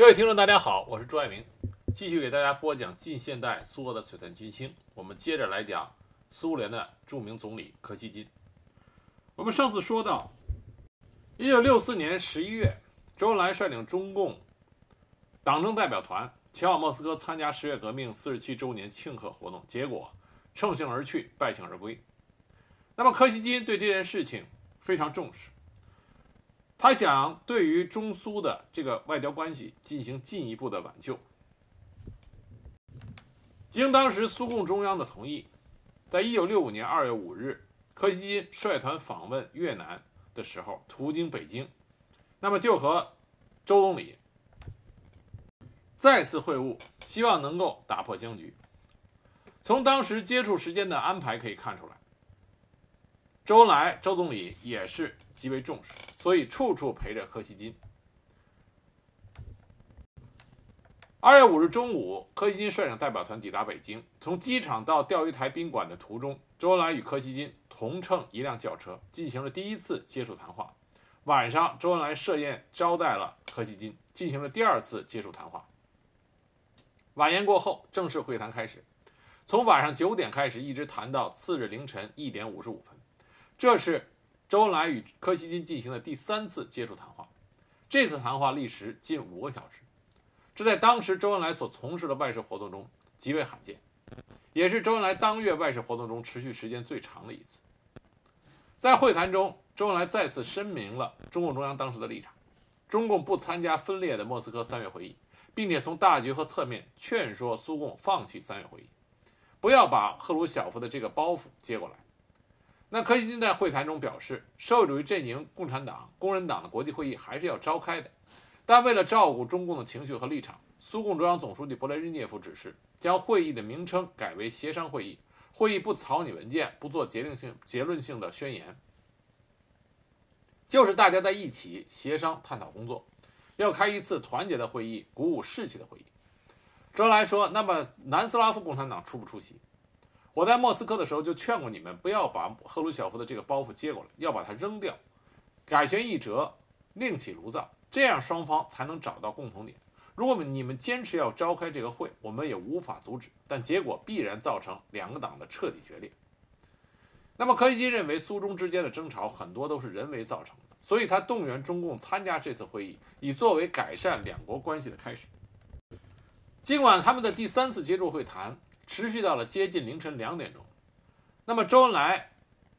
各位听众，大家好，我是朱爱明，继续给大家播讲近现代苏俄的璀璨群星。我们接着来讲苏联的著名总理柯西金。我们上次说到，一九六四年十一月，周恩来率领中共党政代表团前往莫斯科参加十月革命四十七周年庆贺活动，结果乘兴而去，败兴而归。那么柯西金对这件事情非常重视。他想对于中苏的这个外交关系进行进一步的挽救。经当时苏共中央的同意，在一九六五年二月五日，柯西金率团访问越南的时候，途经北京，那么就和周总理再次会晤，希望能够打破僵局。从当时接触时间的安排可以看出来，周恩来周总理也是极为重视。所以处处陪着柯西金。二月五日中午，柯西金率领代表团抵达北京。从机场到钓鱼台宾馆的途中，周恩来与柯西金同乘一辆轿车，进行了第一次接触谈话。晚上，周恩来设宴招待了柯西金，进行了第二次接触谈话。晚宴过后，正式会谈开始，从晚上九点开始，一直谈到次日凌晨一点五十五分。这是。周恩来与柯西金进行了第三次接触谈话，这次谈话历时近五个小时，这在当时周恩来所从事的外事活动中极为罕见，也是周恩来当月外事活动中持续时间最长的一次。在会谈中，周恩来再次声明了中共中央当时的立场：中共不参加分裂的莫斯科三月会议，并且从大局和侧面劝说苏共放弃三月会议，不要把赫鲁晓夫的这个包袱接过来。那柯西金在会谈中表示，社会主义阵营共产党、工人党的国际会议还是要召开的，但为了照顾中共的情绪和立场，苏共中央总书记勃列日涅夫指示将会议的名称改为协商会议，会议不草拟文件，不做决定性、结论性的宣言，就是大家在一起协商探讨工作，要开一次团结的会议，鼓舞士气的会议。周恩来说：“那么南斯拉夫共产党出不出席？”我在莫斯科的时候就劝过你们，不要把赫鲁晓夫的这个包袱接过来，要把它扔掉，改弦易辙，另起炉灶，这样双方才能找到共同点。如果你们坚持要召开这个会，我们也无法阻止，但结果必然造成两个党的彻底决裂。那么柯西金认为苏中之间的争吵很多都是人为造成的，所以他动员中共参加这次会议，以作为改善两国关系的开始。尽管他们的第三次接触会谈。持续到了接近凌晨两点钟，那么周恩来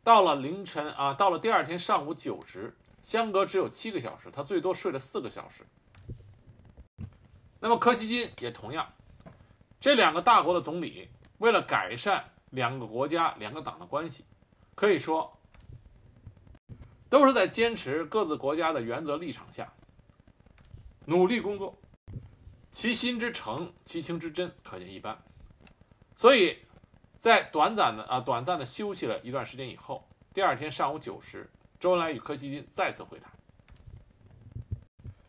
到了凌晨啊，到了第二天上午九时，相隔只有七个小时，他最多睡了四个小时。那么柯西金也同样，这两个大国的总理为了改善两个国家、两个党的关系，可以说都是在坚持各自国家的原则立场下努力工作，其心之诚，其情之真，可见一斑。所以，在短暂的啊短暂的休息了一段时间以后，第二天上午九时，周恩来与柯西金再次会谈。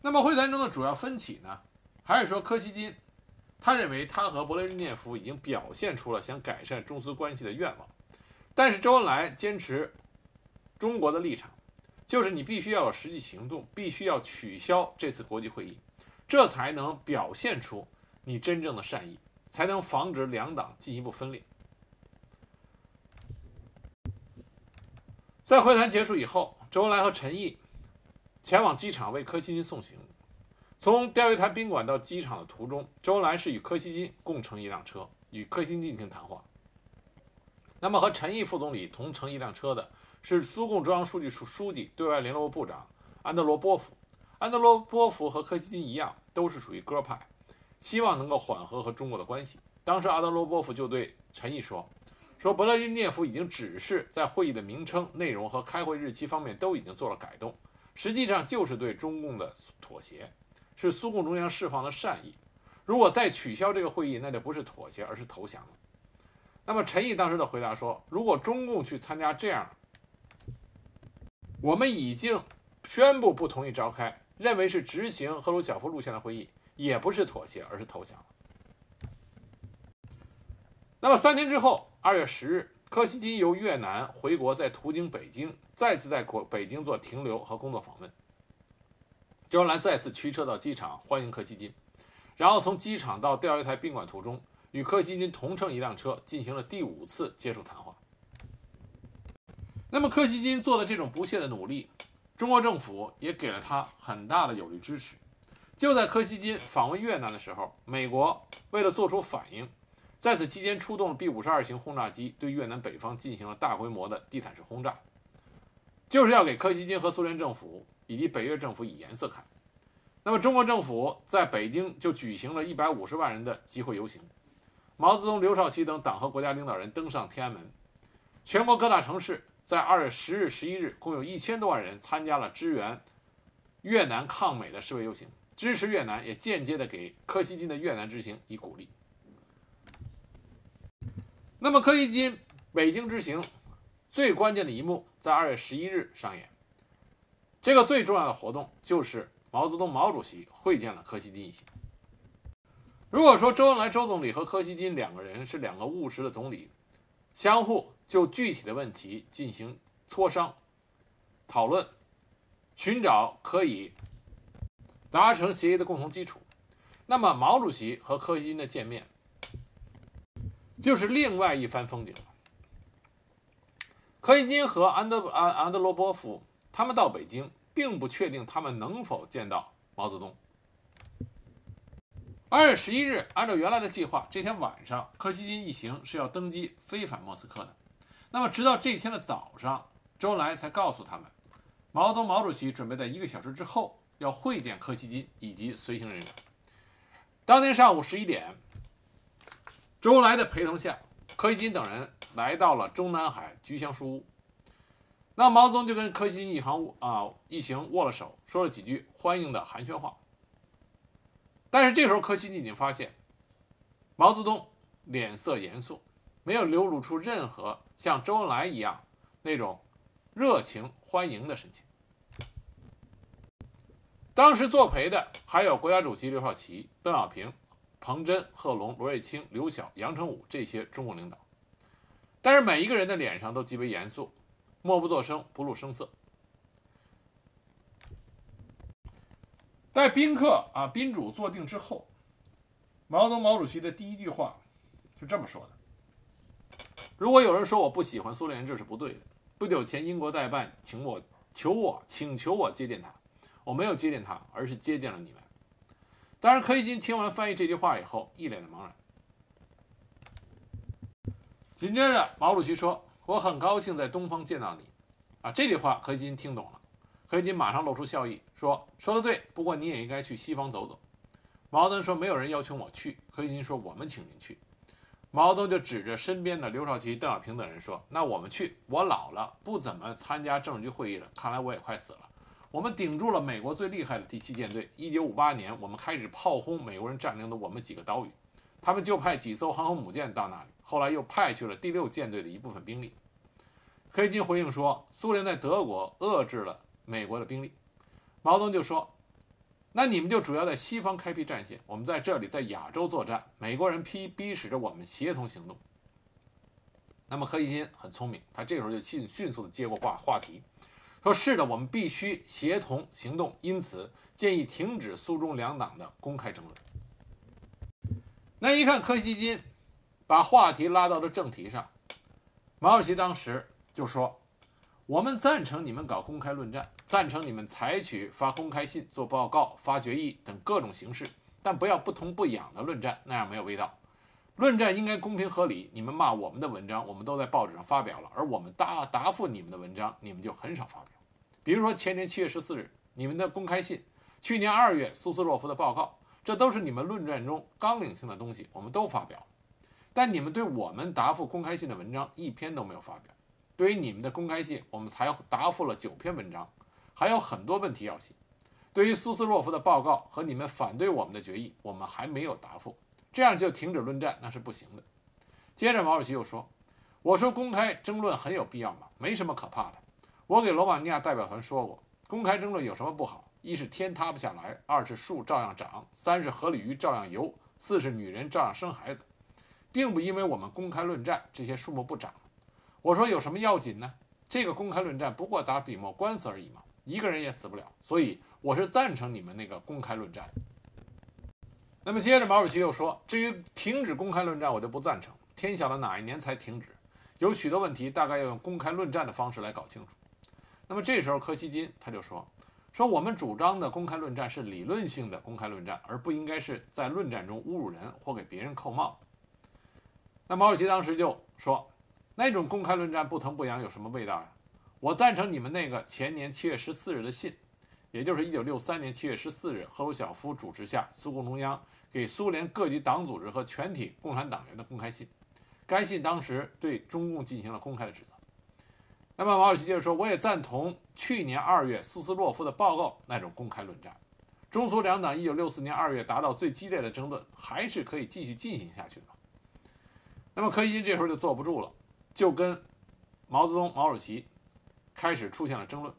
那么会谈中的主要分歧呢，还是说柯西金，他认为他和勃列日涅夫已经表现出了想改善中苏关系的愿望，但是周恩来坚持中国的立场，就是你必须要有实际行动，必须要取消这次国际会议，这才能表现出你真正的善意。才能防止两党进一步分裂。在会谈结束以后，周恩来和陈毅前往机场为柯西金送行。从钓鱼台宾馆到机场的途中，周恩来是与柯西金共乘一辆车，与柯西金进行谈话。那么和陈毅副总理同乘一辆车的是苏共中央书记处书记、对外联络部部长安德罗波夫。安德罗波夫和柯西金一样，都是属于鸽派。希望能够缓和和中国的关系。当时阿德罗波夫就对陈毅说：“说勃列日涅夫已经指示在会议的名称、内容和开会日期方面都已经做了改动，实际上就是对中共的妥协，是苏共中央释放了善意。如果再取消这个会议，那就不是妥协，而是投降了。”那么陈毅当时的回答说：“如果中共去参加这样，我们已经宣布不同意召开，认为是执行赫鲁晓夫路线的会议。”也不是妥协，而是投降了。那么三天之后，二月十日，柯西金由越南回国，在途经北京，再次在国北京做停留和工作访问。周恩来再次驱车到机场欢迎柯西金，然后从机场到钓鱼台宾馆途中，与柯西金同乘一辆车，进行了第五次接触谈话。那么柯西金做的这种不懈的努力，中国政府也给了他很大的有力支持。就在柯西金访问越南的时候，美国为了做出反应，在此期间出动 B 五十二型轰炸机，对越南北方进行了大规模的地毯式轰炸，就是要给柯西金和苏联政府以及北越政府以颜色看。那么中国政府在北京就举行了一百五十万人的集会游行，毛泽东、刘少奇等党和国家领导人登上天安门，全国各大城市。在二月十日、十一日，共有一千多万人参加了支援越南抗美的示威游行，支持越南，也间接的给柯西金的越南之行以鼓励。那么，柯西金北京之行最关键的一幕在二月十一日上演。这个最重要的活动就是毛泽东毛主席会见了柯西金一行。如果说周恩来周总理和柯西金两个人是两个务实的总理，相互。就具体的问题进行磋商、讨论，寻找可以达成协议的共同基础。那么，毛主席和柯西金的见面就是另外一番风景了。柯西金和安德安安德罗波夫他们到北京，并不确定他们能否见到毛泽东。二月十一日，按照原来的计划，这天晚上柯西金一行是要登机飞返莫斯科的。那么，直到这天的早上，周恩来才告诉他们，毛泽东毛主席准备在一个小时之后要会见柯西金以及随行人员。当天上午十一点，周恩来的陪同下，柯西金等人来到了中南海菊香书屋。那毛泽东就跟柯西金一行啊一行握了手，说了几句欢迎的寒暄话。但是这时候，柯西金已经发现，毛泽东脸色严肃。没有流露出任何像周恩来一样那种热情欢迎的神情。当时作陪的还有国家主席刘少奇、邓小平、彭真、贺龙、罗瑞卿、刘晓、杨成武这些中国领导，但是每一个人的脸上都极为严肃，默不作声，不露声色。待宾客啊宾主坐定之后，毛泽东毛主席的第一句话是这么说的。如果有人说我不喜欢苏联，这是不对的。不久前，英国代办请我求我请求我接见他，我没有接见他，而是接见了你们。当然，柯西金听完翻译这句话以后，一脸的茫然。紧接着，毛主席说：“我很高兴在东方见到你。”啊，这句话柯西金听懂了，柯西金马上露出笑意，说：“说的对，不过你也应该去西方走走。”毛泽东说：“没有人邀请我去。”柯西金说：“我们请您去。”毛泽东就指着身边的刘少奇、邓小平等人说：“那我们去，我老了，不怎么参加政治局会议了。看来我也快死了。我们顶住了美国最厉害的第七舰队。一九五八年，我们开始炮轰美国人占领的我们几个岛屿，他们就派几艘航空母舰到那里，后来又派去了第六舰队的一部分兵力。”黑金回应说：“苏联在德国遏制了美国的兵力。”毛泽东就说。那你们就主要在西方开辟战线，我们在这里在亚洲作战。美国人逼逼使着我们协同行动。那么柯西金很聪明，他这时候就迅迅速的接过话话题，说是的，我们必须协同行动，因此建议停止苏中两党的公开争论。那一看柯西金把话题拉到了正题上，毛主席当时就说。我们赞成你们搞公开论战，赞成你们采取发公开信、做报告、发决议等各种形式，但不要不痛不痒的论战，那样没有味道。论战应该公平合理。你们骂我们的文章，我们都在报纸上发表了，而我们答答复你们的文章，你们就很少发表。比如说前年七月十四日你们的公开信，去年二月苏斯洛夫的报告，这都是你们论战中纲领性的东西，我们都发表了。但你们对我们答复公开信的文章一篇都没有发表。对于你们的公开信，我们才答复了九篇文章，还有很多问题要写。对于苏斯洛夫的报告和你们反对我们的决议，我们还没有答复。这样就停止论战，那是不行的。接着毛主席又说：“我说公开争论很有必要嘛，没什么可怕的。我给罗马尼亚代表团说过，公开争论有什么不好？一是天塌不下来，二是树照样长，三是河里鱼照样游，四是女人照样生孩子，并不因为我们公开论战，这些数目不长。”我说有什么要紧呢？这个公开论战不过打笔墨官司而已嘛。一个人也死不了，所以我是赞成你们那个公开论战。那么接着毛主席又说，至于停止公开论战，我就不赞成。天晓得哪一年才停止？有许多问题大概要用公开论战的方式来搞清楚。那么这时候柯西金他就说，说我们主张的公开论战是理论性的公开论战，而不应该是在论战中侮辱人或给别人扣帽子。那毛主席当时就说，那种公开论战不疼不痒有什么味道呀？我赞成你们那个前年七月十四日的信，也就是一九六三年七月十四日赫鲁晓夫主持下苏共中央给苏联各级党组织和全体共产党员的公开信。该信当时对中共进行了公开的指责。那么毛主席接着说：“我也赞同去年二月苏斯洛夫的报告那种公开论战。中苏两党一九六四年二月达到最激烈的争论，还是可以继续进行下去的。”那么柯西金这时候就坐不住了，就跟毛泽东、毛主席开始出现了争论。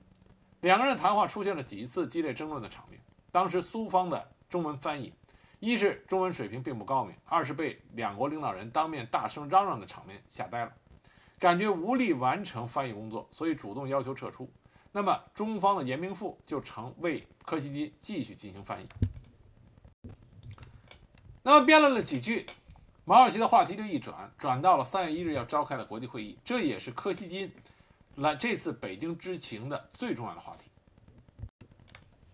两个人的谈话出现了几次激烈争论的场面。当时苏方的中文翻译。一是中文水平并不高明，二是被两国领导人当面大声嚷嚷的场面吓呆了，感觉无力完成翻译工作，所以主动要求撤出。那么中方的严明富就成为柯西金继续进行翻译。那么辩论了几句，毛主席的话题就一转，转到了三月一日要召开的国际会议，这也是柯西金来这次北京之行的最重要的话题。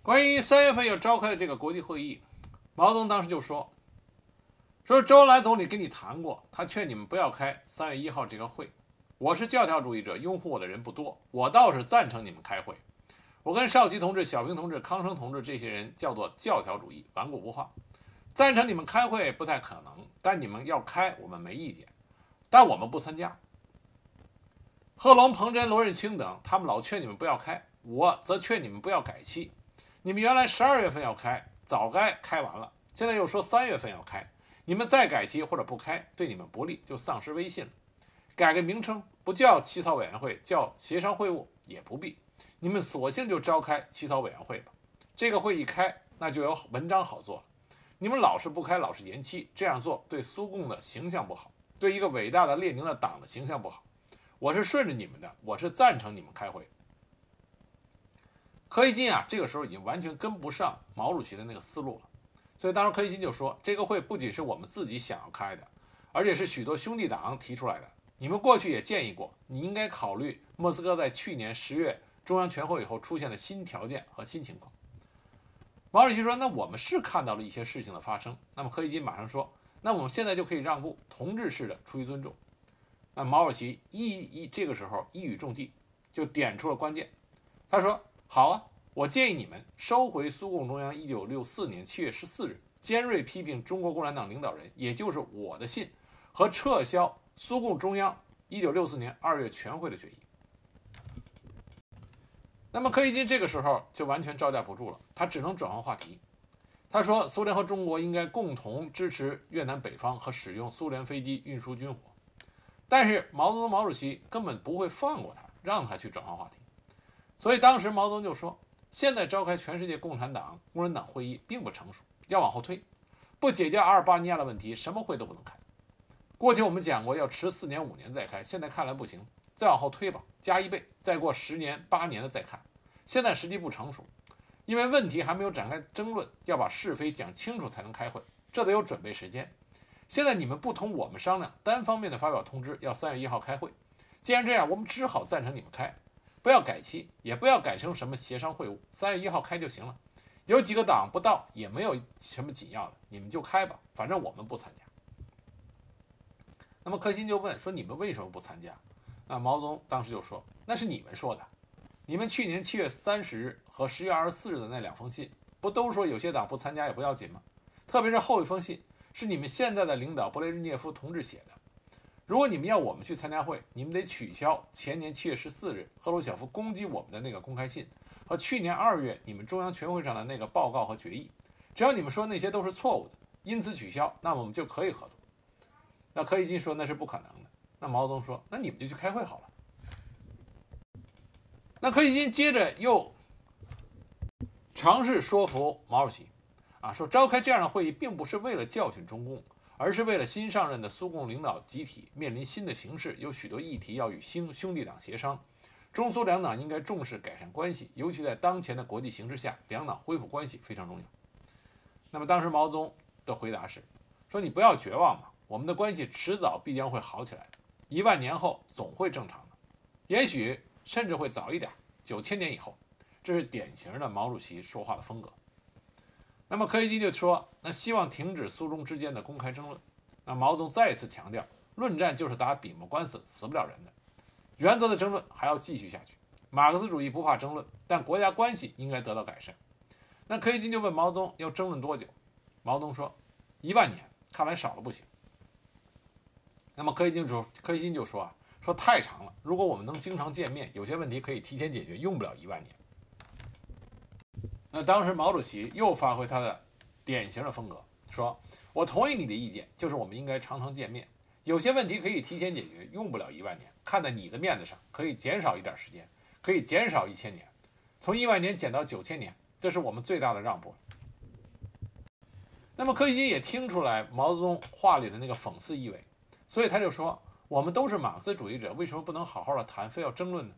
关于三月份要召开的这个国际会议。毛泽东当时就说：“说周恩来总理跟你谈过，他劝你们不要开三月一号这个会。我是教条主义者，拥护我的人不多，我倒是赞成你们开会。我跟少奇同志、小平同志、康生同志这些人叫做教条主义，顽固不化，赞成你们开会不太可能。但你们要开，我们没意见，但我们不参加。贺龙、彭真、罗润卿等，他们老劝你们不要开，我则劝你们不要改期。你们原来十二月份要开。”早该开完了，现在又说三月份要开，你们再改期或者不开，对你们不利，就丧失威信了。改个名称，不叫起草委员会，叫协商会晤也不必。你们索性就召开起草委员会吧。这个会一开，那就有文章好做了。你们老是不开，老是延期，这样做对苏共的形象不好，对一个伟大的列宁的党的形象不好。我是顺着你们的，我是赞成你们开会。柯西金啊，这个时候已经完全跟不上毛主席的那个思路了，所以当时柯西金就说：“这个会不仅是我们自己想要开的，而且是许多兄弟党提出来的。你们过去也建议过，你应该考虑莫斯科在去年十月中央全会以后出现的新条件和新情况。”毛主席说：“那我们是看到了一些事情的发生。”那么柯西金马上说：“那我们现在就可以让步，同志式的出于尊重。”那毛主席一一这个时候一语中的，就点出了关键，他说。好啊，我建议你们收回苏共中央一九六四年七月十四日尖锐批评中国共产党领导人，也就是我的信，和撤销苏共中央一九六四年二月全会的决议。那么柯西金这个时候就完全招架不住了，他只能转换话题。他说，苏联和中国应该共同支持越南北方和使用苏联飞机运输军火。但是毛泽东毛主席根本不会放过他，让他去转换话题。所以当时毛泽东就说：“现在召开全世界共产党、工人党会议并不成熟，要往后推，不解决阿尔巴尼亚的问题，什么会都不能开。过去我们讲过要迟四年、五年再开，现在看来不行，再往后推吧，加一倍，再过十年、八年的再看。现在时机不成熟，因为问题还没有展开争论，要把是非讲清楚才能开会，这得有准备时间。现在你们不同我们商量，单方面的发表通知，要三月一号开会。既然这样，我们只好赞成你们开。”不要改期，也不要改成什么协商会晤，三月一号开就行了。有几个党不到，也没有什么紧要的，你们就开吧，反正我们不参加。那么柯欣就问说：“你们为什么不参加？”那毛泽东当时就说：“那是你们说的，你们去年七月三十日和十月二十四日的那两封信，不都说有些党不参加也不要紧吗？特别是后一封信，是你们现在的领导布列日涅夫同志写的。”如果你们要我们去参加会，你们得取消前年七月十四日赫鲁晓夫攻击我们的那个公开信，和去年二月你们中央全会上的那个报告和决议。只要你们说那些都是错误的，因此取消，那我们就可以合作。那柯西金说那是不可能的。那毛泽东说那你们就去开会好了。那柯西金接着又尝试说服毛主席，啊，说召开这样的会议并不是为了教训中共。而是为了新上任的苏共领导集体面临新的形势，有许多议题要与兄兄弟党协商。中苏两党应该重视改善关系，尤其在当前的国际形势下，两党恢复关系非常重要。那么当时毛泽东的回答是：说你不要绝望嘛，我们的关系迟早必将会好起来的，一万年后总会正常的，也许甚至会早一点，九千年以后。这是典型的毛主席说话的风格。那么柯西金就说：那希望停止苏中之间的公开争论。那毛泽东再一次强调，论战就是打笔墨官司，死不了人的。原则的争论还要继续下去。马克思主义不怕争论，但国家关系应该得到改善。那柯西金就问毛泽东要争论多久？毛泽东说：一万年，看来少了不行。那么柯西金说：柯西金就说啊，说太长了。如果我们能经常见面，有些问题可以提前解决，用不了一万年。那当时毛主席又发挥他的典型的风格，说：“我同意你的意见，就是我们应该常常见面，有些问题可以提前解决，用不了一万年。看在你的面子上，可以减少一点时间，可以减少一千年，从一万年减到九千年，这是我们最大的让步。”那么柯西金也听出来毛泽东话里的那个讽刺意味，所以他就说：“我们都是马克思主义者，为什么不能好好的谈，非要争论呢？”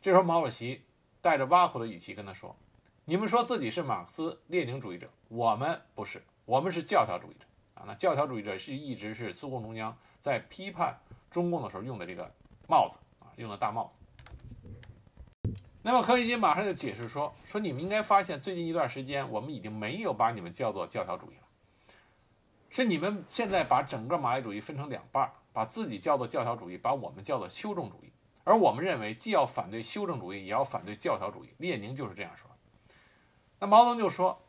这时候毛主席带着挖苦的语气跟他说。你们说自己是马克思列宁主义者，我们不是，我们是教条主义者啊。那教条主义者是一直是苏共中央在批判中共的时候用的这个帽子啊，用的大帽子。那么柯西金马上就解释说，说你们应该发现，最近一段时间我们已经没有把你们叫做教条主义了，是你们现在把整个马列主义分成两半，把自己叫做教条主义，把我们叫做修正主义。而我们认为，既要反对修正主义，也要反对教条主义。列宁就是这样说。那毛泽东就说，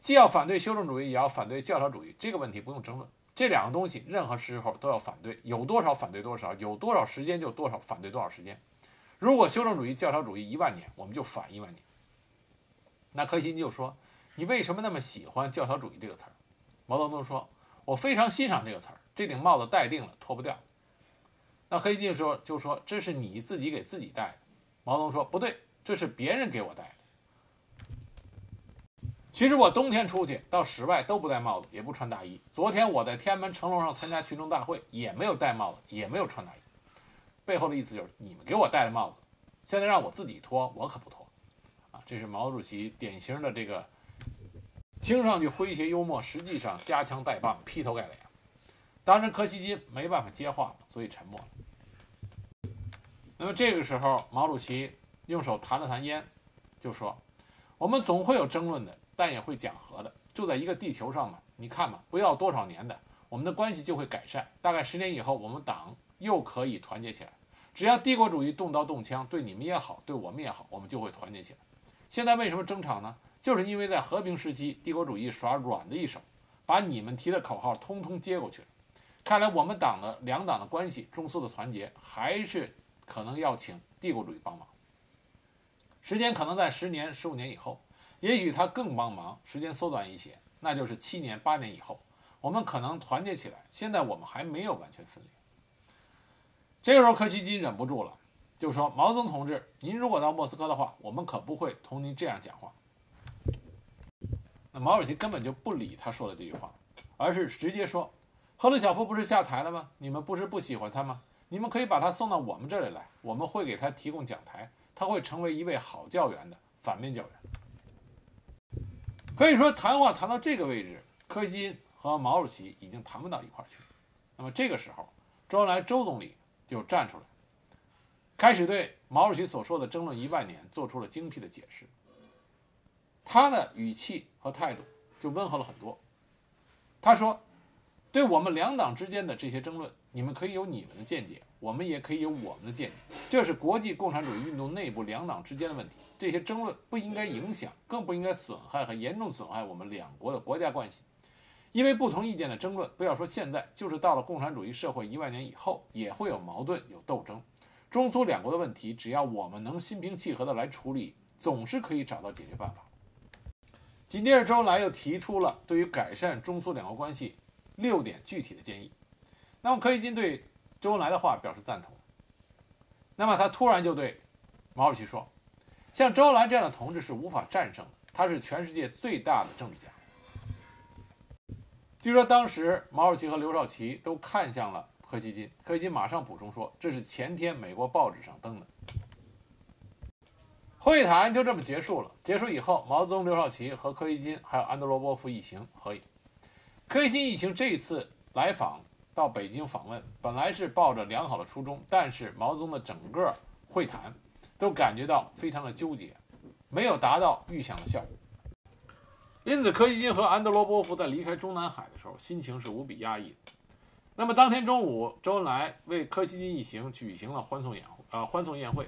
既要反对修正主义，也要反对教条主义，这个问题不用争论。这两个东西任何时候都要反对，有多少反对多少，有多少时间就多少反对多少时间。如果修正主义、教条主义一万年，我们就反一万年。那柯西金就说：“你为什么那么喜欢教条主义这个词儿？”毛泽东说：“我非常欣赏这个词儿，这顶帽子戴定了，脱不掉。”那柯西金说：“就说这是你自己给自己戴的。”毛泽东说：“不对，这是别人给我戴的。”其实我冬天出去到室外都不戴帽子，也不穿大衣。昨天我在天安门城楼上参加群众大会，也没有戴帽子，也没有穿大衣。背后的意思就是你们给我戴的帽子，现在让我自己脱，我可不脱。啊，这是毛主席典型的这个听上去诙谐幽默，实际上夹枪带棒、劈头盖脸。当时，柯西金没办法接话，所以沉默了。那么这个时候，毛主席用手弹了弹烟，就说：“我们总会有争论的。”但也会讲和的，就在一个地球上嘛。你看嘛，不要多少年的，我们的关系就会改善。大概十年以后，我们党又可以团结起来。只要帝国主义动刀动枪，对你们也好，对我们也好，我们就会团结起来。现在为什么争吵呢？就是因为在和平时期，帝国主义耍软的一手，把你们提的口号通通接过去了。看来我们党的两党的关系，中苏的团结，还是可能要请帝国主义帮忙。时间可能在十年、十五年以后。也许他更帮忙，时间缩短一些，那就是七年、八年以后，我们可能团结起来。现在我们还没有完全分裂。这个时候，柯西金忍不住了，就说：“毛泽东同志，您如果到莫斯科的话，我们可不会同您这样讲话。”那毛主席根本就不理他说的这句话，而是直接说：“赫鲁晓夫不是下台了吗？你们不是不喜欢他吗？你们可以把他送到我们这里来，我们会给他提供讲台，他会成为一位好教员的反面教员。”可以说，谈话谈到这个位置，柯西金和毛主席已经谈不到一块儿去。那么这个时候，周恩来周总理就站出来，开始对毛主席所说的争论一万年做出了精辟的解释。他的语气和态度就温和了很多。他说：“对我们两党之间的这些争论，你们可以有你们的见解。”我们也可以有我们的见解，这是国际共产主义运动内部两党之间的问题。这些争论不应该影响，更不应该损害和严重损害我们两国的国家关系。因为不同意见的争论，不要说现在，就是到了共产主义社会一万年以后，也会有矛盾、有斗争。中苏两国的问题，只要我们能心平气和地来处理，总是可以找到解决办法。紧接着，周恩来又提出了对于改善中苏两国关系六点具体的建议。那么，柯以金对。周恩来的话表示赞同，那么他突然就对毛主席说：“像周恩来这样的同志是无法战胜的，他是全世界最大的政治家。”据说当时毛主席和刘少奇都看向了柯西金，柯西金马上补充说：“这是前天美国报纸上登的。”会谈就这么结束了。结束以后，毛泽东、刘少奇和柯西金还有安德罗波夫一行合影。柯西金一行这一次来访到北京访问，本来是抱着良好的初衷，但是毛泽东的整个会谈都感觉到非常的纠结，没有达到预想的效果。因此，柯西金和安德罗波夫在离开中南海的时候，心情是无比压抑。那么当天中午，周恩来为柯西金一行举行了欢送宴，呃，欢送宴会。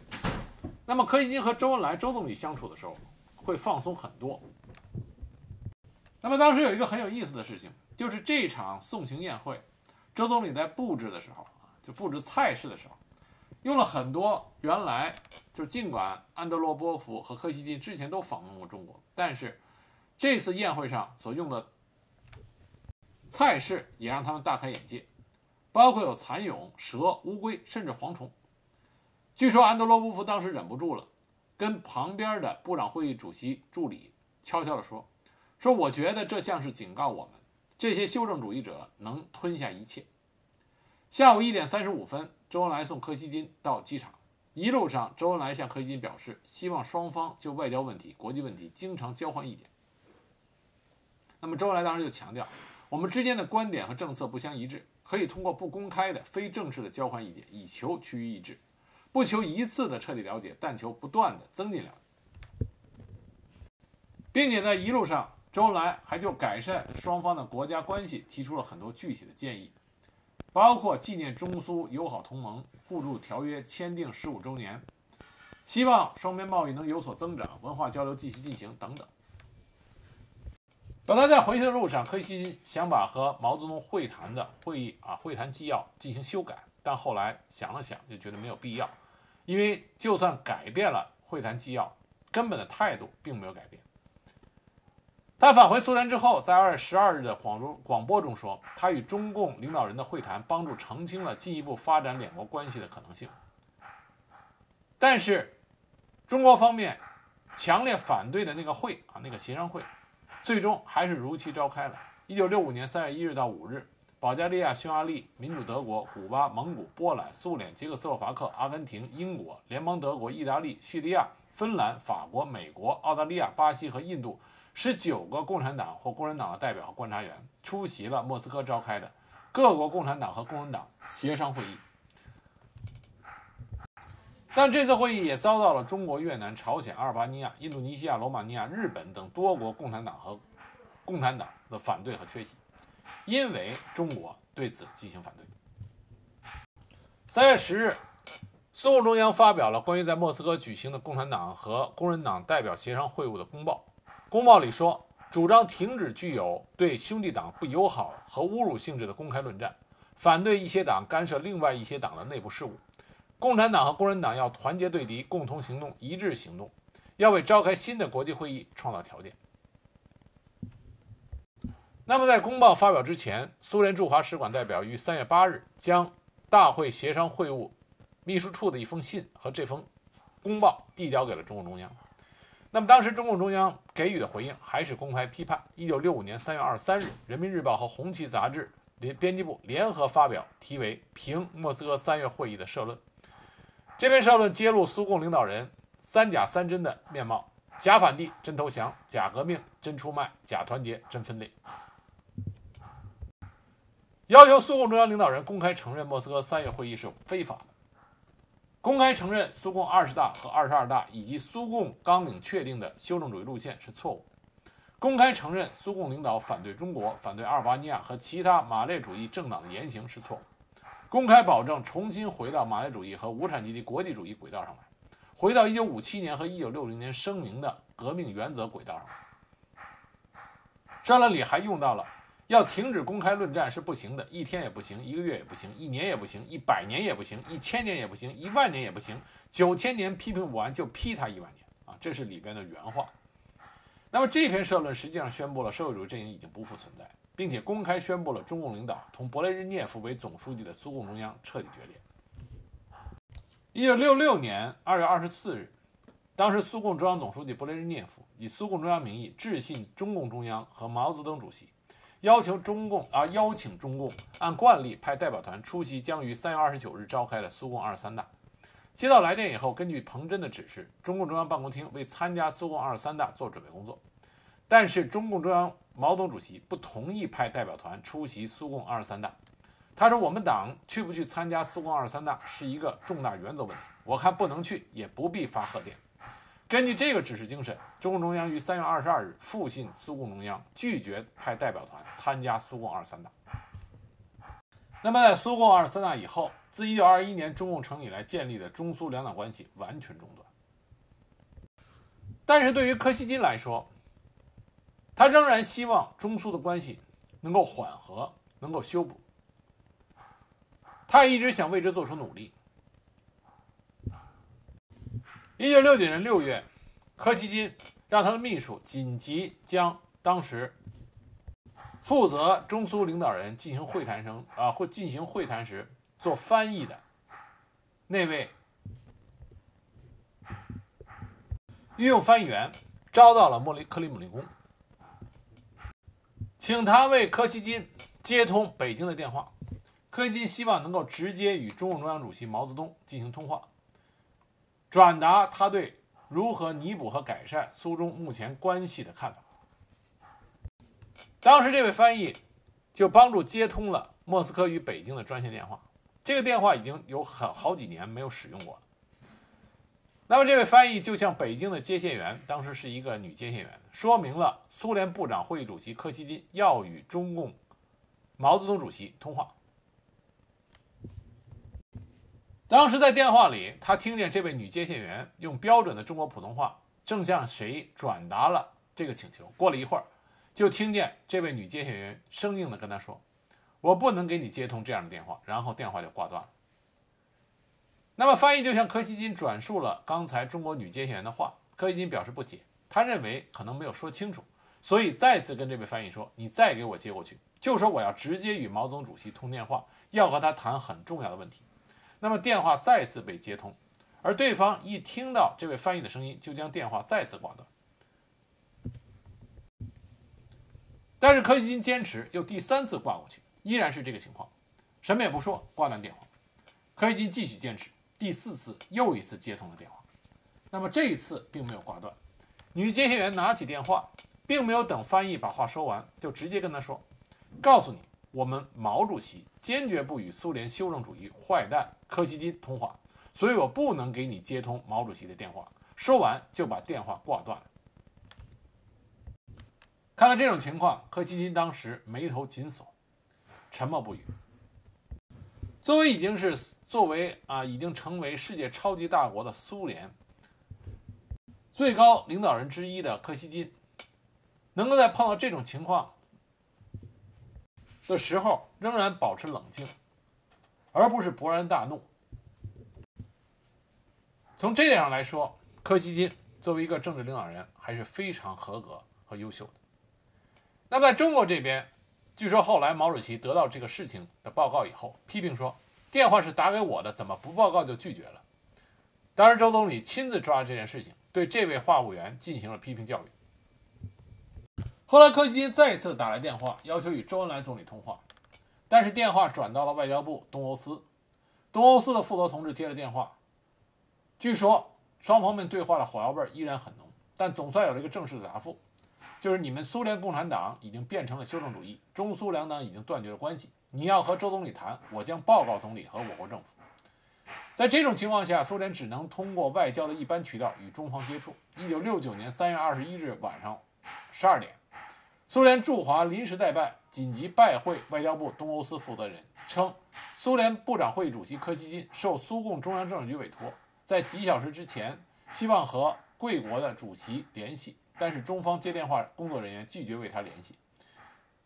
那么柯西金和周恩来、周总理相处的时候，会放松很多。那么当时有一个很有意思的事情，就是这场送行宴会，周总理在布置的时候啊，就布置菜式的时候，用了很多原来就尽管安德罗波夫和柯西金之前都访问过中国，但是这次宴会上所用的菜式也让他们大开眼界。包括有蚕蛹、蛇、乌龟，甚至蝗虫。据说安德罗波夫当时忍不住了，跟旁边的部长会议主席助理悄悄地说：“说我觉得这像是警告我们，这些修正主义者能吞下一切。”下午一点三十五分，周恩来送柯西金到机场。一路上，周恩来向柯西金表示，希望双方就外交问题、国际问题经常交换意见。那么，周恩来当时就强调，我们之间的观点和政策不相一致。可以通过不公开的、非正式的交换意见，以求趋于一致，不求一次的彻底了解，但求不断的增进了解，并且在一路上，周恩来还就改善双方的国家关系提出了很多具体的建议，包括纪念中苏友好同盟互助条约签订十五周年，希望双边贸易能有所增长，文化交流继续进行等等。本来在回去的路上，柯西金想把和毛泽东会谈的会议啊会谈纪要进行修改，但后来想了想，就觉得没有必要，因为就算改变了会谈纪要，根本的态度并没有改变。他返回苏联之后，在二月十二日的广州广播中说，他与中共领导人的会谈帮助澄清了进一步发展两国关系的可能性。但是，中国方面强烈反对的那个会啊，那个协商会。最终还是如期召开了。一九六五年三月一日到五日，保加利亚、匈牙利、民主德国、古巴、蒙古、波兰、苏联、捷克斯洛伐克、阿根廷、英国、联邦德国、意大利、叙利亚、芬兰、法国、美国、澳大利亚、巴西和印度十九个共产党或共产党的代表和观察员出席了莫斯科召开的各国共产党和工人党协商会议。但这次会议也遭到了中国、越南、朝鲜、阿尔巴尼亚、印度尼西亚、罗马尼亚、日本等多国共产党和共产党的反对和缺席，因为中国对此进行反对。三月十日，苏共中央发表了关于在莫斯科举行的共产党和工人党代表协商会晤的公报。公报里说，主张停止具有对兄弟党不友好和侮辱性质的公开论战，反对一些党干涉另外一些党的内部事务。共产党和工人党要团结对敌，共同行动，一致行动，要为召开新的国际会议创造条件。那么，在公报发表之前，苏联驻华使馆代表于三月八日将大会协商会务秘书处的一封信和这封公报递交给了中共中央。那么，当时中共中央给予的回应还是公开批判。一九六五年三月二十三日，《人民日报》和《红旗》杂志联编辑部联合发表题为《评莫斯科三月会议》的社论。这篇社论揭露苏共领导人“三假三真”的面貌：假反帝真投降，假革命真出卖，假团结真分裂。要求苏共中央领导人公开承认莫斯科三月会议是非法的，公开承认苏共二十大和二十二大以及苏共纲领确定的修正主义路线是错误，公开承认苏共领导反对中国、反对阿尔巴尼亚和其他马列主义政党的言行是错误。公开保证重新回到马列主义和无产阶级国际主义轨道上来，回到1957年和1960年声明的革命原则轨道上来。社论里还用到了要停止公开论战是不行的，一天也不行，一个月也不行，一年也不行，一百年也不行，一千年也不行，一万年也不行，九千年批评不完就批他一万年啊！这是里边的原话。那么这篇社论实际上宣布了社会主义阵营已经不复存在。并且公开宣布了中共领导同勃列日涅夫为总书记的苏共中央彻底决裂。一九六六年二月二十四日，当时苏共中央总书记勃列日涅夫以苏共中央名义致信中共中央和毛泽东主席，要求中共啊邀请中共按惯例派代表团出席将于三月二十九日召开的苏共二十三大。接到来电以后，根据彭真的指示，中共中央办公厅为参加苏共二十三大做准备工作。但是中共中央毛泽东主席不同意派代表团出席苏共二十三大。他说：“我们党去不去参加苏共二十三大是一个重大原则问题，我看不能去，也不必发贺电。”根据这个指示精神，中共中央于三月二十二日复信苏共中央，拒绝派代表团参加苏共二十三大。那么，在苏共二十三大以后，自一九二一年中共成立以来建立的中苏两党关系完全中断。但是对于柯西金来说，他仍然希望中苏的关系能够缓和，能够修补。他也一直想为之做出努力。一九六九年六月，柯奇金让他的秘书紧急将当时负责中苏领导人进行会谈时啊，会进行会谈时做翻译的那位御用翻译员招到了莫里克里姆林宫，请他为柯奇金接通北京的电话。柯西金希望能够直接与中共中央主席毛泽东进行通话，转达他对如何弥补和改善苏中目前关系的看法。当时这位翻译就帮助接通了莫斯科与北京的专线电话，这个电话已经有好好几年没有使用过了。那么这位翻译就向北京的接线员，当时是一个女接线员，说明了苏联部长会议主席柯西金要与中共毛泽东主席通话。当时在电话里，他听见这位女接线员用标准的中国普通话正向谁转达了这个请求。过了一会儿，就听见这位女接线员生硬地跟他说：“我不能给你接通这样的电话。”然后电话就挂断了。那么翻译就向柯西金转述了刚才中国女接线员的话，柯西金表示不解，他认为可能没有说清楚，所以再次跟这位翻译说：“你再给我接过去，就说我要直接与毛泽东主席通电话，要和他谈很重要的问题。”那么电话再次被接通，而对方一听到这位翻译的声音，就将电话再次挂断。但是柯西金坚持又第三次挂过去，依然是这个情况，什么也不说，挂断电话。柯西金继续坚持，第四次又一次接通了电话，那么这一次并没有挂断。女接线员拿起电话，并没有等翻译把话说完，就直接跟他说：“告诉你。”我们毛主席坚决不与苏联修正主义坏蛋柯西金通话，所以我不能给你接通毛主席的电话。说完就把电话挂断了。看到这种情况，柯西金当时眉头紧锁，沉默不语。作为已经是作为啊，已经成为世界超级大国的苏联最高领导人之一的柯西金，能够在碰到这种情况。的时候仍然保持冷静，而不是勃然大怒。从这点上来说，柯西金作为一个政治领导人还是非常合格和优秀的。那么在中国这边，据说后来毛主席得到这个事情的报告以后，批评说电话是打给我的，怎么不报告就拒绝了？当时周总理亲自抓这件事情，对这位话务员进行了批评教育。后来，柯西金再次打来电话，要求与周恩来总理通话，但是电话转到了外交部东欧司，东欧司的负责同志接了电话。据说双方面对话的火药味依然很浓，但总算有了一个正式的答复，就是你们苏联共产党已经变成了修正主义，中苏两党已经断绝了关系。你要和周总理谈，我将报告总理和我国政府。在这种情况下，苏联只能通过外交的一般渠道与中方接触。一九六九年三月二十一日晚上十二点。苏联驻华临时代办紧急拜会外交部东欧司负责人，称苏联部长会议主席柯西金受苏共中央政治局委托，在几小时之前希望和贵国的主席联系，但是中方接电话工作人员拒绝为他联系。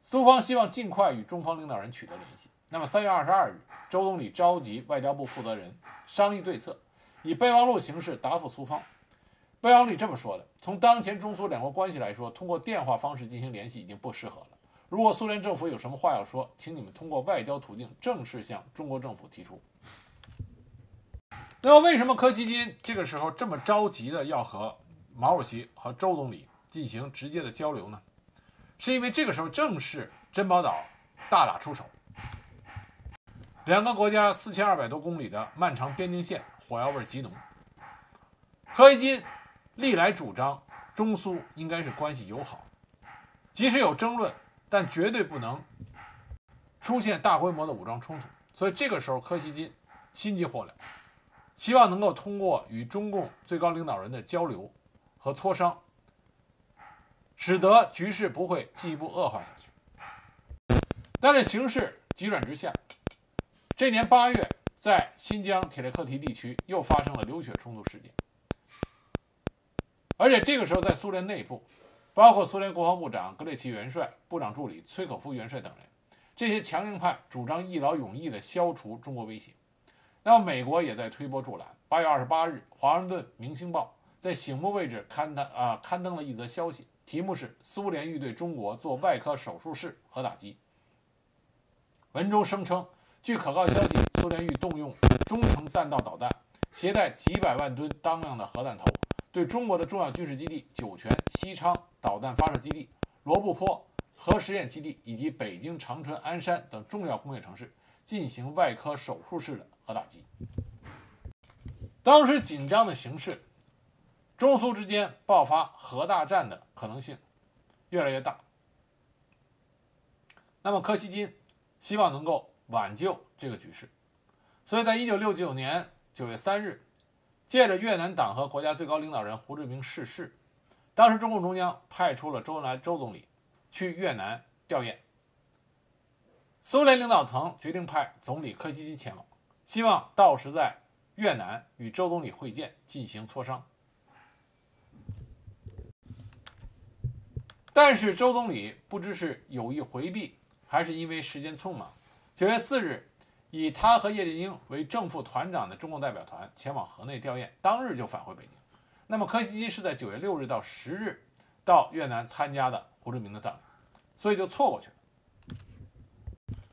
苏方希望尽快与中方领导人取得联系。那么三月二十二日，周总理召集外交部负责人商议对策，以备忘录形式答复苏方。备忘录这么说的：从当前中苏两国关系来说，通过电话方式进行联系已经不适合了。如果苏联政府有什么话要说，请你们通过外交途径正式向中国政府提出。那么，为什么柯西金这个时候这么着急的要和毛主席和周总理进行直接的交流呢？是因为这个时候正是珍宝岛大打出手，两个国家四千二百多公里的漫长边境线。火药味极浓。柯西金历来主张中苏应该是关系友好，即使有争论，但绝对不能出现大规模的武装冲突。所以这个时候，柯西金心急火燎，希望能够通过与中共最高领导人的交流和磋商，使得局势不会进一步恶化下去。但是形势急转直下，这年八月，在新疆铁列克提地区又发生了流血冲突事件。而且这个时候，在苏联内部，包括苏联国防部长格列奇元帅、部长助理崔可夫元帅等人，这些强硬派主张一劳永逸地消除中国威胁。那么，美国也在推波助澜。八月二十八日，《华盛顿明星报》在醒目位置刊登啊刊登了一则消息，题目是“苏联欲对中国做外科手术式核打击”。文中声称，据可靠消息，苏联欲动用中程弹道导弹，携带几百万吨当量的核弹头。对中国的重要军事基地酒泉、西昌导弹发射基地、罗布泊核实验基地以及北京长春、鞍山等重要工业城市进行外科手术式的核打击。当时紧张的形势，中苏之间爆发核大战的可能性越来越大。那么柯西金希望能够挽救这个局势，所以在一九六九年九月三日。借着越南党和国家最高领导人胡志明逝世，当时中共中央派出了周恩来周总理去越南吊唁。苏联领导层决定派总理柯西金前往，希望到时在越南与周总理会见，进行磋商。但是周总理不知是有意回避，还是因为时间匆忙，九月四日。以他和叶剑英为正副团长的中共代表团前往河内吊唁，当日就返回北京。那么柯西金是在九月六日到十日到越南参加的胡志明的葬礼，所以就错过去了。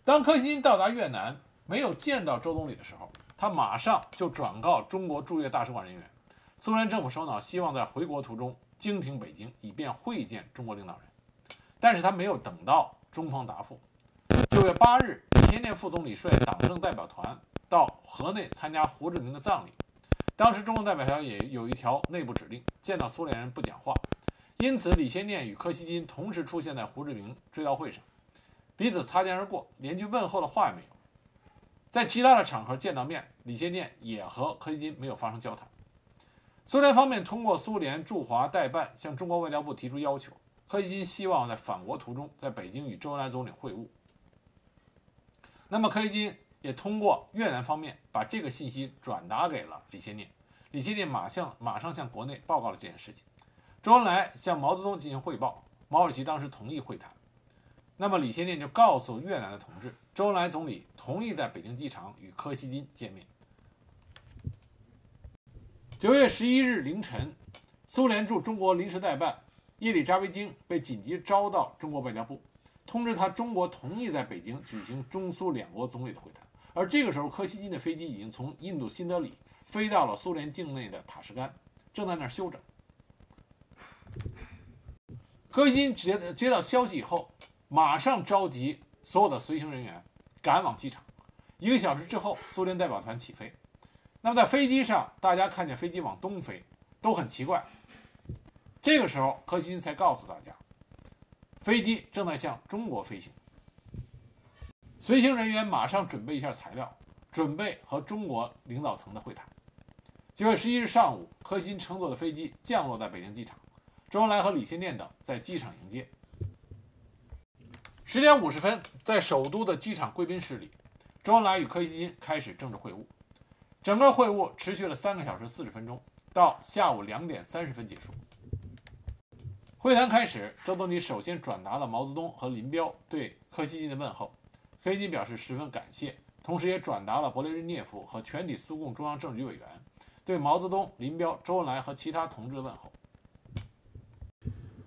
当柯西金到达越南，没有见到周总理的时候，他马上就转告中国驻越大使馆人员，苏联政府首脑希望在回国途中经停北京，以便会见中国领导人。但是他没有等到中方答复。九月八日。李先念副总理率党政代表团到河内参加胡志明的葬礼。当时中共代表团也有一条内部指令：见到苏联人不讲话。因此，李先念与柯西金同时出现在胡志明追悼会上，彼此擦肩而过，连句问候的话也没有。在其他的场合见到面，李先念也和柯西金没有发生交谈。苏联方面通过苏联驻华代办向中国外交部提出要求，柯西金希望在返国途中在北京与周恩来总理会晤。那么柯西金也通过越南方面把这个信息转达给了李先念，李先念马上马上向国内报告了这件事情。周恩来向毛泽东进行汇报，毛主席当时同意会谈。那么李先念就告诉越南的同志，周恩来总理同意在北京机场与柯西金见面。九月十一日凌晨，苏联驻中国临时代办叶利扎维京被紧急招到中国外交部。通知他，中国同意在北京举行中苏两国总理的会谈。而这个时候，柯西金的飞机已经从印度新德里飞到了苏联境内的塔什干，正在那儿休整。柯西金接接到消息以后，马上召集所有的随行人员赶往机场。一个小时之后，苏联代表团起飞。那么在飞机上，大家看见飞机往东飞，都很奇怪。这个时候，柯西金才告诉大家。飞机正在向中国飞行，随行人员马上准备一下材料，准备和中国领导层的会谈。九月十一日上午，柯西乘坐的飞机降落在北京机场，周恩来和李先念等在机场迎接。十点五十分，在首都的机场贵宾室里，周恩来与柯西金开始政治会晤，整个会晤持续了三个小时四十分钟，到下午两点三十分结束。会谈开始，周总理首先转达了毛泽东和林彪对柯西金的问候，柯西金表示十分感谢，同时也转达了勃列日涅夫和全体苏共中央政治局委员对毛泽东、林彪、周恩来和其他同志的问候。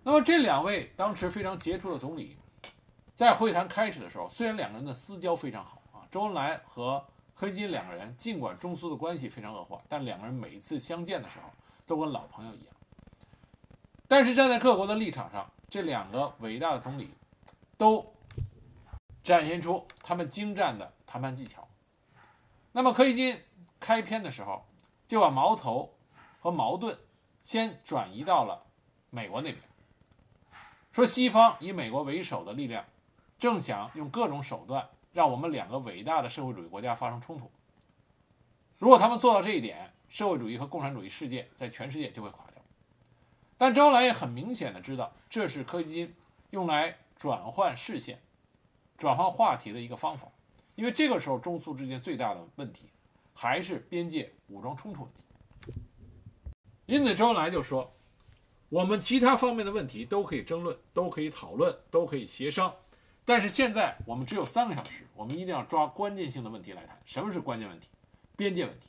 那么这两位当时非常杰出的总理，在会谈开始的时候，虽然两个人的私交非常好啊，周恩来和柯西金两个人尽管中苏的关系非常恶化，但两个人每一次相见的时候都跟老朋友一样。但是站在各国的立场上，这两个伟大的总理都展现出他们精湛的谈判技巧。那么柯西金开篇的时候就把矛头和矛盾先转移到了美国那边，说西方以美国为首的力量正想用各种手段让我们两个伟大的社会主义国家发生冲突。如果他们做到这一点，社会主义和共产主义世界在全世界就会垮掉。但周恩来也很明显的知道，这是柯基金用来转换视线、转换话题的一个方法，因为这个时候中苏之间最大的问题还是边界武装冲突问题。因此，周恩来就说：“我们其他方面的问题都可以争论，都可以讨论，都可以协商，但是现在我们只有三个小时，我们一定要抓关键性的问题来谈。什么是关键问题？边界问题。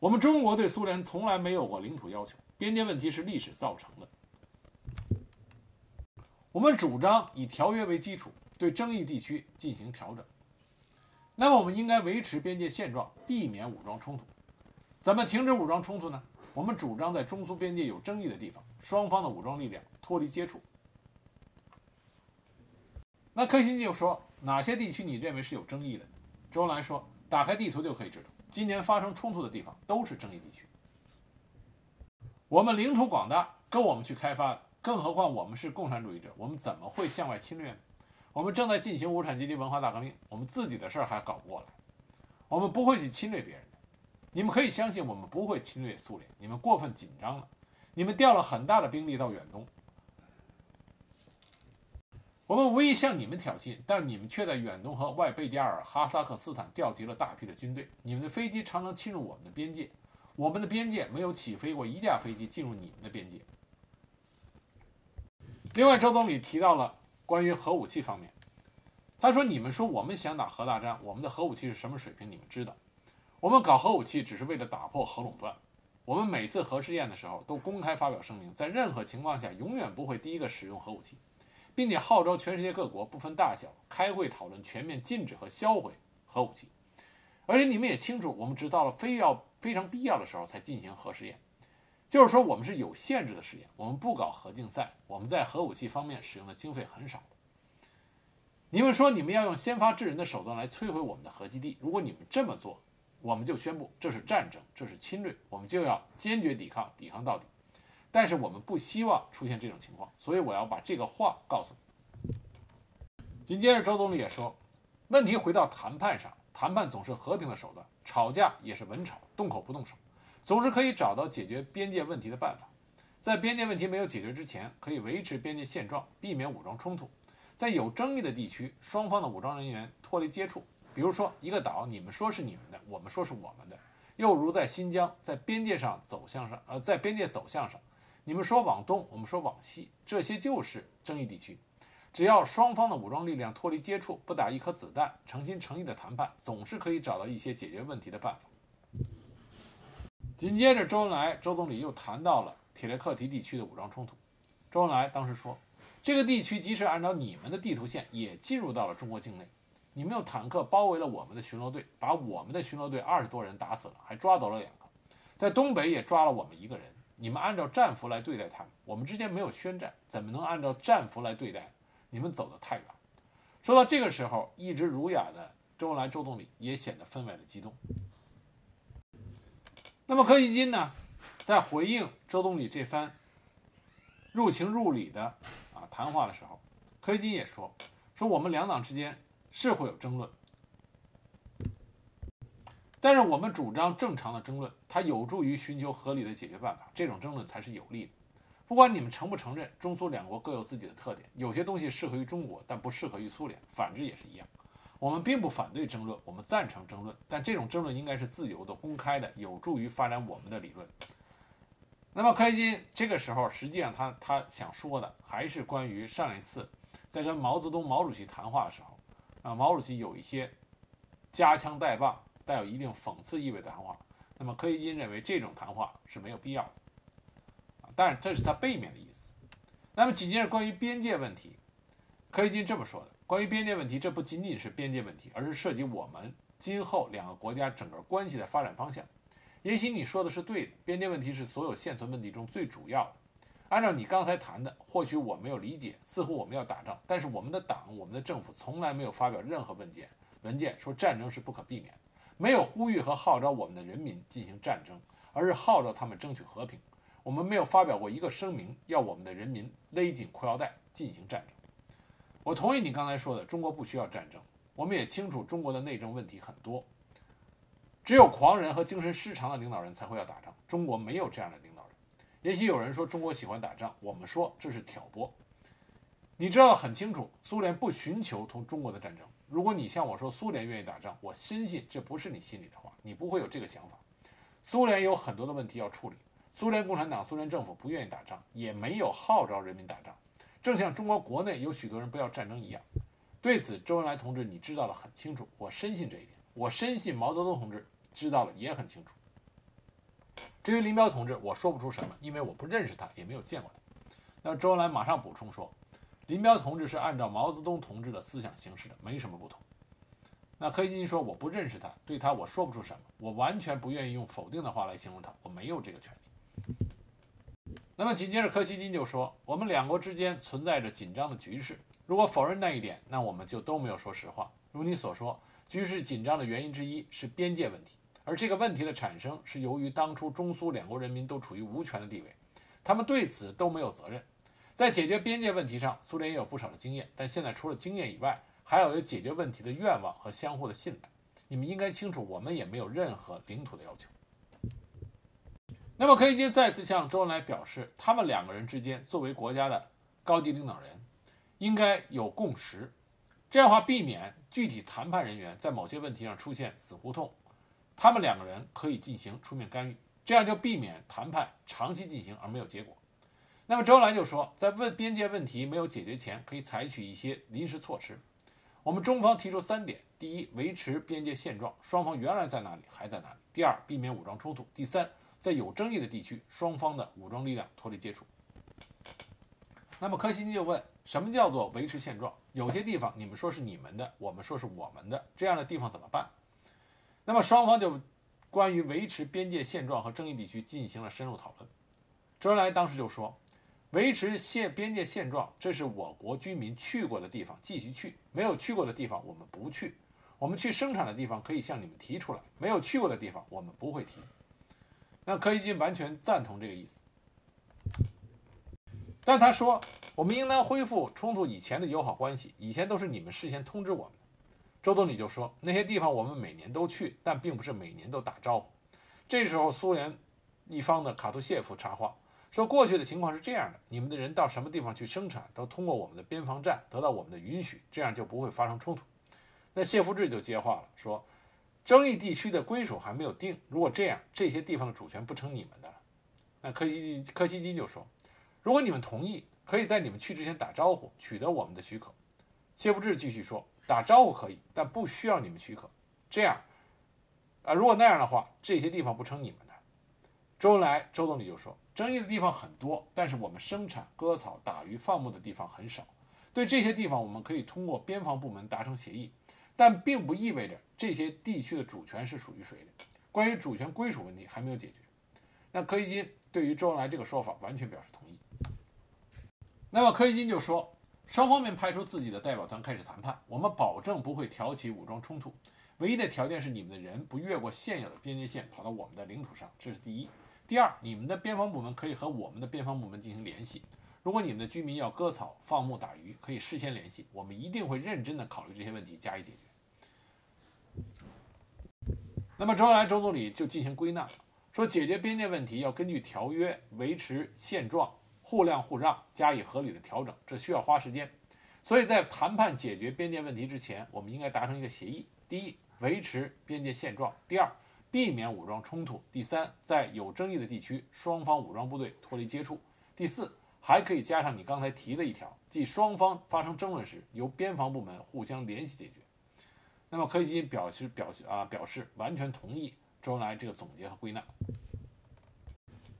我们中国对苏联从来没有过领土要求。”边界问题是历史造成的。我们主张以条约为基础，对争议地区进行调整。那么，我们应该维持边界现状，避免武装冲突。怎么停止武装冲突呢？我们主张在中苏边界有争议的地方，双方的武装力量脱离接触。那柯西就说：“哪些地区你认为是有争议的？”周恩来说：“打开地图就可以知道，今年发生冲突的地方都是争议地区。”我们领土广大，够我们去开发的。更何况我们是共产主义者，我们怎么会向外侵略呢？我们正在进行无产阶级文化大革命，我们自己的事儿还搞不过来，我们不会去侵略别人的。你们可以相信，我们不会侵略苏联。你们过分紧张了，你们调了很大的兵力到远东，我们无意向你们挑衅，但你们却在远东和外贝加尔、哈萨克斯坦调集了大批的军队。你们的飞机常常侵入我们的边界。我们的边界没有起飞过一架飞机进入你们的边界。另外，周总理提到了关于核武器方面，他说：“你们说我们想打核大战，我们的核武器是什么水平？你们知道，我们搞核武器只是为了打破核垄断。我们每次核试验的时候都公开发表声明，在任何情况下永远不会第一个使用核武器，并且号召全世界各国不分大小开会讨论全面禁止和销毁核武器。而且你们也清楚，我们直到了非要。”非常必要的时候才进行核试验，就是说我们是有限制的试验，我们不搞核竞赛，我们在核武器方面使用的经费很少。你们说你们要用先发制人的手段来摧毁我们的核基地，如果你们这么做，我们就宣布这是战争，这是侵略，我们就要坚决抵抗，抵抗到底。但是我们不希望出现这种情况，所以我要把这个话告诉你。紧接着，周总理也说，问题回到谈判上。谈判总是和平的手段，吵架也是稳吵，动口不动手，总是可以找到解决边界问题的办法。在边界问题没有解决之前，可以维持边界现状，避免武装冲突。在有争议的地区，双方的武装人员脱离接触。比如说，一个岛，你们说是你们的，我们说是我们的。又如在新疆，在边界上走向上，呃，在边界走向上，你们说往东，我们说往西，这些就是争议地区。只要双方的武装力量脱离接触，不打一颗子弹，诚心诚意的谈判，总是可以找到一些解决问题的办法。紧接着，周恩来周总理又谈到了铁列克提地区的武装冲突。周恩来当时说，这个地区即使按照你们的地图线，也进入到了中国境内。你们用坦克包围了我们的巡逻队，把我们的巡逻队二十多人打死了，还抓走了两个，在东北也抓了我们一个人。你们按照战俘来对待他们，我们之间没有宣战，怎么能按照战俘来对待？你们走得太远。说到这个时候，一直儒雅的周恩来周总理也显得分外的激动。那么柯西金呢，在回应周总理这番入情入理的啊谈话的时候，柯西金也说：“说我们两党之间是会有争论，但是我们主张正常的争论，它有助于寻求合理的解决办法，这种争论才是有利的。”不管你们承不承认，中苏两国各有自己的特点，有些东西适合于中国，但不适合于苏联，反之也是一样。我们并不反对争论，我们赞成争论，但这种争论应该是自由的、公开的，有助于发展我们的理论。那么柯西金这个时候，实际上他他想说的还是关于上一次在跟毛泽东毛主席谈话的时候，啊，毛主席有一些夹枪带棒、带有一定讽刺意味的谈话。那么柯西金认为这种谈话是没有必要的。但是这是他背面的意思。那么紧接着关于边界问题，柯西金这么说的：关于边界问题，这不仅仅是边界问题，而是涉及我们今后两个国家整个关系的发展方向。也许你说的是对的，边界问题是所有现存问题中最主要的。按照你刚才谈的，或许我没有理解，似乎我们要打仗，但是我们的党、我们的政府从来没有发表任何文件文件说战争是不可避免的。没有呼吁和号召我们的人民进行战争，而是号召他们争取和平。我们没有发表过一个声明，要我们的人民勒紧裤腰带进行战争。我同意你刚才说的，中国不需要战争。我们也清楚中国的内政问题很多，只有狂人和精神失常的领导人才会要打仗。中国没有这样的领导人。也许有人说中国喜欢打仗，我们说这是挑拨。你知道很清楚，苏联不寻求同中国的战争。如果你向我说苏联愿意打仗，我深信这不是你心里的话，你不会有这个想法。苏联有很多的问题要处理，苏联共产党、苏联政府不愿意打仗，也没有号召人民打仗，正像中国国内有许多人不要战争一样。对此，周恩来同志，你知道的很清楚，我深信这一点。我深信毛泽东同志知道了也很清楚。至于林彪同志，我说不出什么，因为我不认识他，也没有见过他。那周恩来马上补充说，林彪同志是按照毛泽东同志的思想行事的，没什么不同。那柯西金说，我不认识他，对他我说不出什么，我完全不愿意用否定的话来形容他，我没有这个权利。那么紧接着柯西金就说，我们两国之间存在着紧张的局势。如果否认那一点，那我们就都没有说实话。如你所说，局势紧张的原因之一是边界问题，而这个问题的产生是由于当初中苏两国人民都处于无权的地位，他们对此都没有责任。在解决边界问题上，苏联也有不少的经验，但现在除了经验以外，还要有解决问题的愿望和相互的信赖。你们应该清楚，我们也没有任何领土的要求。那么，柯西金再次向周恩来表示，他们两个人之间作为国家的高级领导人。应该有共识，这样的话避免具体谈判人员在某些问题上出现死胡同，他们两个人可以进行出面干预，这样就避免谈判长期进行而没有结果。那么周恩来就说，在问边界问题没有解决前，可以采取一些临时措施。我们中方提出三点：第一，维持边界现状，双方原来在哪里还在哪里；第二，避免武装冲突；第三，在有争议的地区，双方的武装力量脱离接触。那么柯西金就问。什么叫做维持现状？有些地方你们说是你们的，我们说是我们的，这样的地方怎么办？那么双方就关于维持边界现状和争议地区进行了深入讨论。周恩来当时就说：“维持现边界现状，这是我国居民去过的地方，继续去；没有去过的地方，我们不去。我们去生产的地方可以向你们提出来，没有去过的地方，我们不会提。”那柯西金完全赞同这个意思，但他说。我们应当恢复冲突以前的友好关系。以前都是你们事先通知我们的。周总理就说那些地方我们每年都去，但并不是每年都打招呼。这时候苏联一方的卡图谢夫插话说：“过去的情况是这样的，你们的人到什么地方去生产，都通过我们的边防站得到我们的允许，这样就不会发生冲突。”那谢夫治就接话了，说：“争议地区的归属还没有定，如果这样，这些地方的主权不成你们的了。”那柯西金柯西金就说：“如果你们同意。”可以在你们去之前打招呼，取得我们的许可。谢福志继续说：“打招呼可以，但不需要你们许可。这样，啊，如果那样的话，这些地方不成你们的。”周恩来周总理就说：“争议的地方很多，但是我们生产、割草、打鱼、放牧的地方很少。对这些地方，我们可以通过边防部门达成协议，但并不意味着这些地区的主权是属于谁的。关于主权归属问题还没有解决。”那柯西金对于周恩来这个说法完全表示同意。那么柯西金就说，双方面派出自己的代表团开始谈判，我们保证不会挑起武装冲突，唯一的条件是你们的人不越过现有的边界线跑到我们的领土上，这是第一。第二，你们的边防部门可以和我们的边防部门进行联系，如果你们的居民要割草、放牧、打鱼，可以事先联系，我们一定会认真的考虑这些问题加以解决。那么周恩来周总理就进行归纳，说解决边界问题要根据条约维持现状。互谅互让，加以合理的调整，这需要花时间。所以在谈判解决边界问题之前，我们应该达成一个协议：第一，维持边界现状；第二，避免武装冲突；第三，在有争议的地区，双方武装部队脱离接触；第四，还可以加上你刚才提的一条，即双方发生争论时，由边防部门互相联系解决。那么柯西金表示表示啊表示完全同意周恩来这个总结和归纳。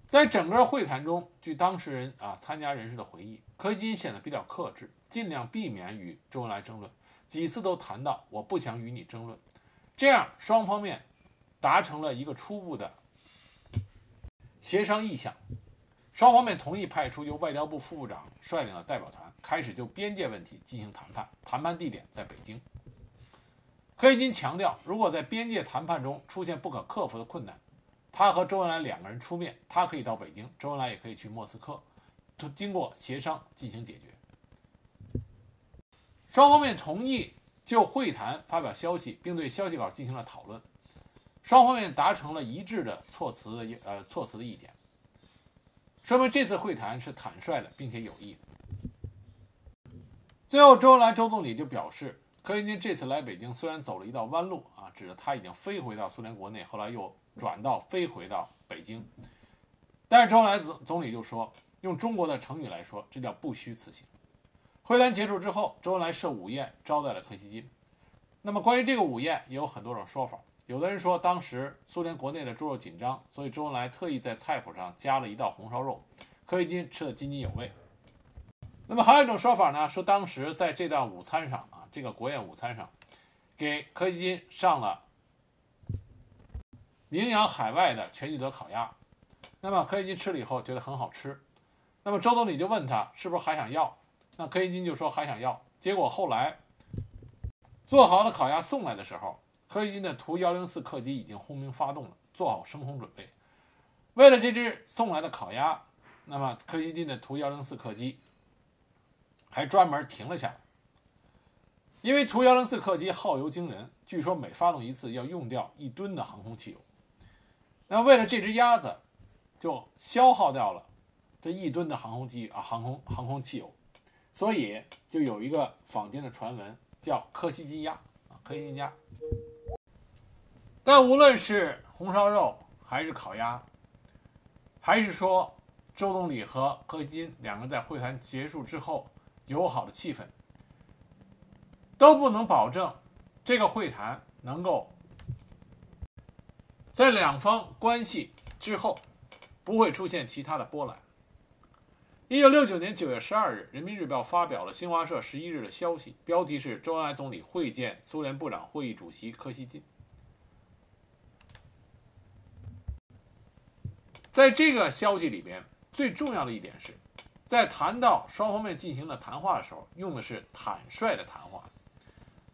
在整个会谈中，据当事人啊参加人士的回忆，柯西金显得比较克制，尽量避免与周恩来争论，几次都谈到我不想与你争论，这样双方面达成了一个初步的协商意向，双方面同意派出由外交部副部长率领的代表团，开始就边界问题进行谈判，谈判地点在北京。柯西金强调，如果在边界谈判中出现不可克服的困难，他和周恩来两个人出面，他可以到北京，周恩来也可以去莫斯科，经过协商进行解决。双方面同意就会谈发表消息，并对消息稿进行了讨论，双方面达成了一致的措辞的呃措辞的意见，说明这次会谈是坦率的，并且有益的。最后，周恩来周总理就表示。柯西金这次来北京，虽然走了一道弯路啊，指的他已经飞回到苏联国内，后来又转到飞回到北京。但是周恩来总总理就说，用中国的成语来说，这叫不虚此行。会谈结束之后，周恩来设午宴招待了柯西金。那么关于这个午宴，也有很多种说法。有的人说，当时苏联国内的猪肉紧张，所以周恩来特意在菜谱上加了一道红烧肉，柯西金吃得津津有味。那么还有一种说法呢，说当时在这道午餐上啊。这个国宴午餐上，给柯西金上了名扬海外的全聚德烤鸭。那么柯西金吃了以后觉得很好吃。那么周总理就问他是不是还想要？那柯西金就说还想要。结果后来做好的烤鸭送来的时候，柯西金的图幺零四客机已经轰鸣发动了，做好升空准备。为了这只送来的烤鸭，那么柯西金的图幺零四客机还专门停了下来。因为图幺零四客机耗油惊人，据说每发动一次要用掉一吨的航空汽油。那为了这只鸭子，就消耗掉了这一吨的航空机啊航空航空汽油，所以就有一个坊间的传闻叫“柯西金鸭”啊，柯西金鸭。但无论是红烧肉，还是烤鸭，还是说周总理和柯西金两个在会谈结束之后友好的气氛。都不能保证这个会谈能够在两方关系之后不会出现其他的波澜。一九六九年九月十二日，《人民日报》发表了新华社十一日的消息，标题是“周恩来总理会见苏联部长会议主席柯西金”。在这个消息里边，最重要的一点是，在谈到双方面进行的谈话的时候，用的是坦率的谈话。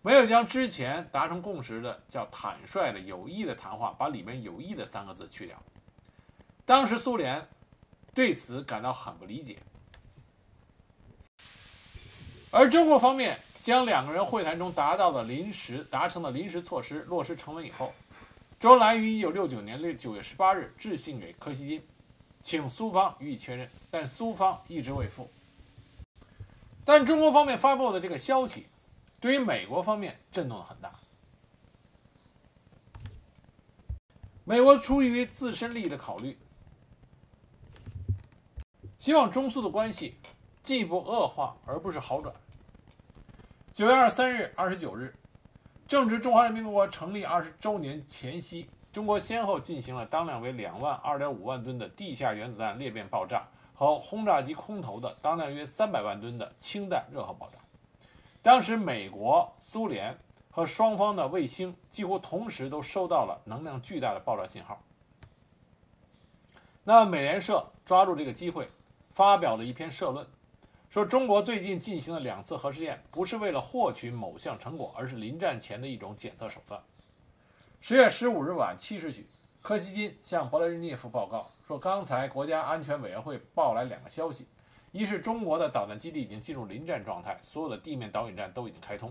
没有将之前达成共识的叫坦率的有益的谈话，把里面有益的三个字去掉。当时苏联对此感到很不理解，而中国方面将两个人会谈中达到的临时达成的临时措施落实成文以后，周恩来于一九六九年六九月十八日致信给柯西金，请苏方予以确认，但苏方一直未复。但中国方面发布的这个消息。对于美国方面震动很大，美国出于自身利益的考虑，希望中苏的关系进一步恶化而不是好转。九月二十三日、二十九日，正值中华人民共和国成立二十周年前夕，中国先后进行了当量为两万、二点五万吨的地下原子弹裂变爆炸和轰炸机空投的当量约三百万吨的氢弹热核爆炸。当时，美国、苏联和双方的卫星几乎同时都收到了能量巨大的爆炸信号。那美联社抓住这个机会，发表了一篇社论，说中国最近进行的两次核试验不是为了获取某项成果，而是临战前的一种检测手段。十月十五日晚七时许，柯西金向勃列日涅夫报告说，刚才国家安全委员会报来两个消息。一是中国的导弹基地已经进入临战状态，所有的地面导引站都已经开通，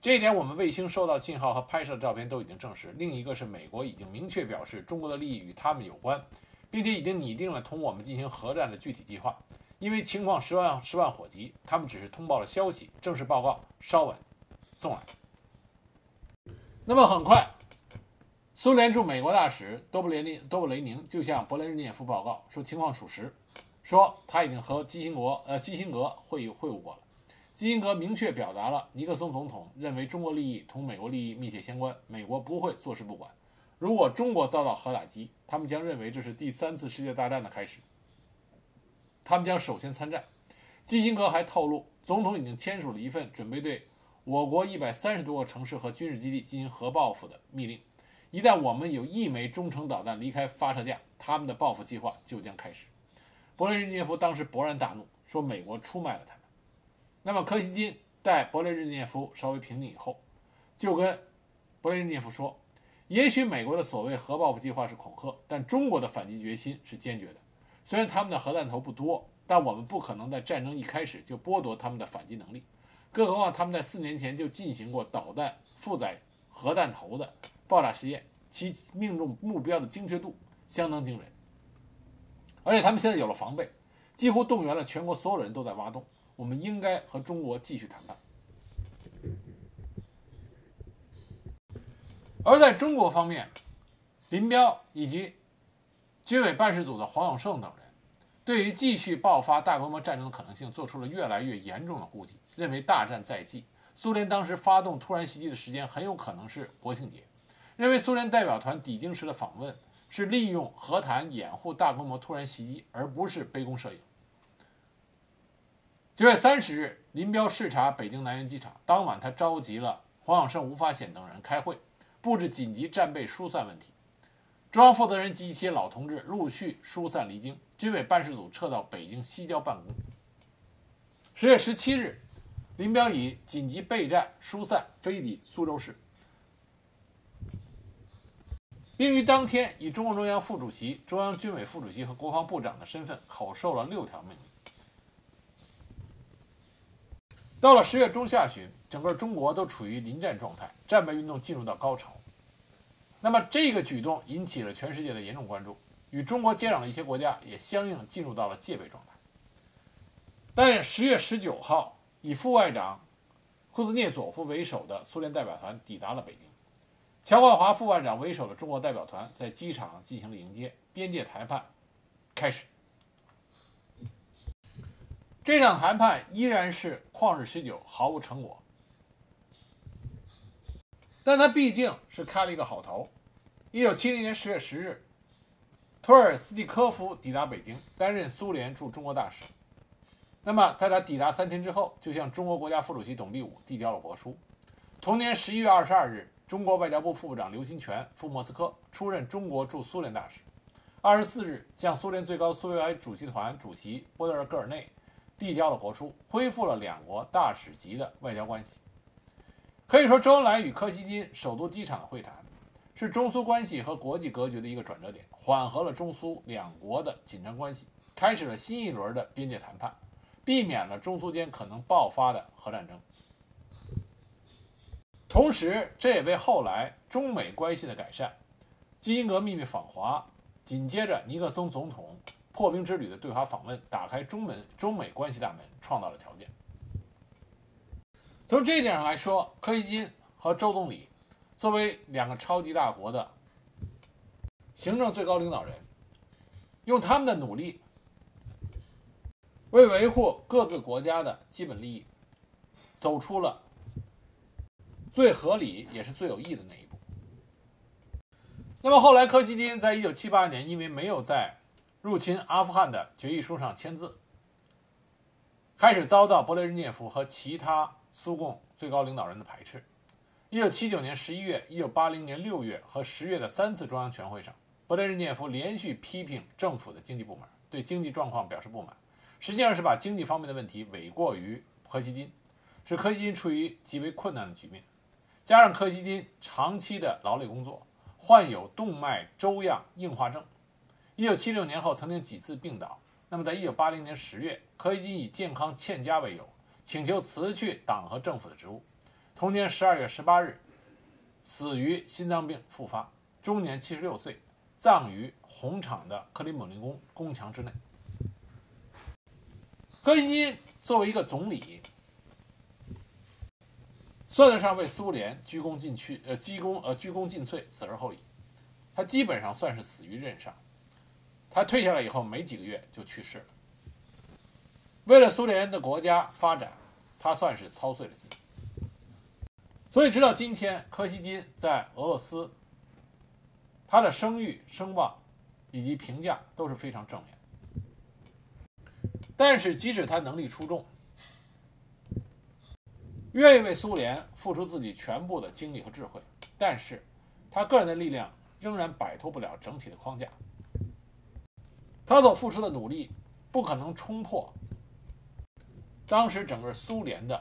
这一点我们卫星收到信号和拍摄的照片都已经证实。另一个是美国已经明确表示中国的利益与他们有关，并且已经拟定了同我们进行核战的具体计划。因为情况十万十万火急，他们只是通报了消息，正式报告稍晚送来。那么很快，苏联驻美国大使多布列宁多布雷宁就向勃列日涅夫报告说情况属实。说他已经和基辛格呃基辛格会议会晤过了，基辛格明确表达了尼克松总统认为中国利益同美国利益密切相关，美国不会坐视不管。如果中国遭到核打击，他们将认为这是第三次世界大战的开始，他们将首先参战。基辛格还透露，总统已经签署了一份准备对我国一百三十多个城市和军事基地进行核报复的密令，一旦我们有一枚中程导弹离开发射架，他们的报复计划就将开始。勃列日涅夫当时勃然大怒，说：“美国出卖了他们。”那么柯西金待勃列日涅夫稍微平静以后，就跟勃列日涅夫说：“也许美国的所谓核报复计划是恐吓，但中国的反击决心是坚决的。虽然他们的核弹头不多，但我们不可能在战争一开始就剥夺他们的反击能力。更何况他们在四年前就进行过导弹负载核弹头的爆炸实验，其命中目标的精确度相当惊人。而且他们现在有了防备，几乎动员了全国所有人都在挖洞。我们应该和中国继续谈判。”而在中国方面，林彪以及军委办事组的黄永胜等人，对于继续爆发大规模战争的可能性，做出了越来越严重的估计，认为大战在即。苏联当时发动突然袭击的时间很有可能是国庆节，认为苏联代表团抵京时的访问是利用和谈掩护大规模突然袭击，而不是杯弓蛇影。九月三十日，林彪视察北京南苑机场，当晚他召集了黄永胜、吴法显等人开会。布置紧急战备疏散问题，中央负责人及一些老同志陆续疏散离京，军委办事组撤到北京西郊办公。十月十七日，林彪以紧急备战疏散飞抵苏州市，并于当天以中共中央副主席、中央军委副主席和国防部长的身份口授了六条命令。到了十月中下旬。整个中国都处于临战状态，战败运动进入到高潮。那么这个举动引起了全世界的严重关注，与中国接壤的一些国家也相应进入到了戒备状态。但十月十九号，以副外长库兹涅佐夫为首的苏联代表团抵达了北京，乔冠华副外长为首的中国代表团在机场进行了迎接，边界谈判开始。这场谈判依然是旷日持久，毫无成果。但他毕竟是开了一个好头。一九七零年十月十日，托尔斯蒂科夫抵达北京，担任苏联驻中国大使。那么，在他抵达三天之后，就向中国国家副主席董必武递交了国书。同年十一月二十二日，中国外交部副部长刘新全赴莫斯科出任中国驻苏联大使。二十四日，向苏联最高苏维埃主席团主席波德尔戈尔内递交了国书，恢复了两国大使级的外交关系。可以说，周恩来与柯西金首都机场的会谈，是中苏关系和国际格局的一个转折点，缓和了中苏两国的紧张关系，开始了新一轮的边界谈判，避免了中苏间可能爆发的核战争。同时，这也为后来中美关系的改善，基辛格秘密访华，紧接着尼克松总统破冰之旅的对华访问，打开中门中美关系大门，创造了条件。从这一点上来说，柯西金和周总理作为两个超级大国的行政最高领导人，用他们的努力为维护各自国家的基本利益，走出了最合理也是最有益的那一步。那么后来，柯西金在一九七八年因为没有在入侵阿富汗的决议书上签字，开始遭到勃列日涅夫和其他。苏共最高领导人的排斥。一九七九年十一月、一九八零年六月和十月的三次中央全会上，勃列日涅夫连续批评政府的经济部门，对经济状况表示不满，实际上是把经济方面的问题诿过于柯西金，使柯西金处于极为困难的局面。加上柯西金长期的劳累工作，患有动脉粥样硬化症，一九七六年后曾经几次病倒。那么，在一九八零年十月，柯西金以健康欠佳为由。请求辞去党和政府的职务。同年十二月十八日，死于心脏病复发，终年七十六岁，葬于红场的克里姆林宫宫墙之内。柯西金作为一个总理，算得上为苏联鞠躬尽瘁，呃，鞠躬呃鞠躬尽瘁，死而后已。他基本上算是死于任上。他退下来以后没几个月就去世了。为了苏联的国家发展。他算是操碎了心，所以直到今天，柯西金在俄罗斯，他的声誉、声望以及评价都是非常正面。但是，即使他能力出众，愿意为苏联付出自己全部的精力和智慧，但是他个人的力量仍然摆脱不了整体的框架。他所付出的努力不可能冲破。当时整个苏联的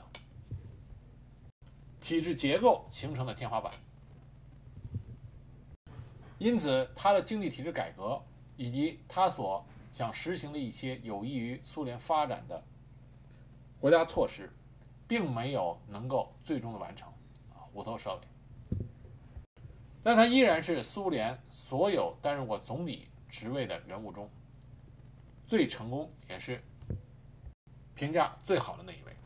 体制结构形成的天花板。因此，他的经济体制改革以及他所想实行的一些有益于苏联发展的国家措施，并没有能够最终的完成，啊，虎头蛇尾。但他依然是苏联所有担任过总理职位的人物中最成功，也是评价最好的那一位。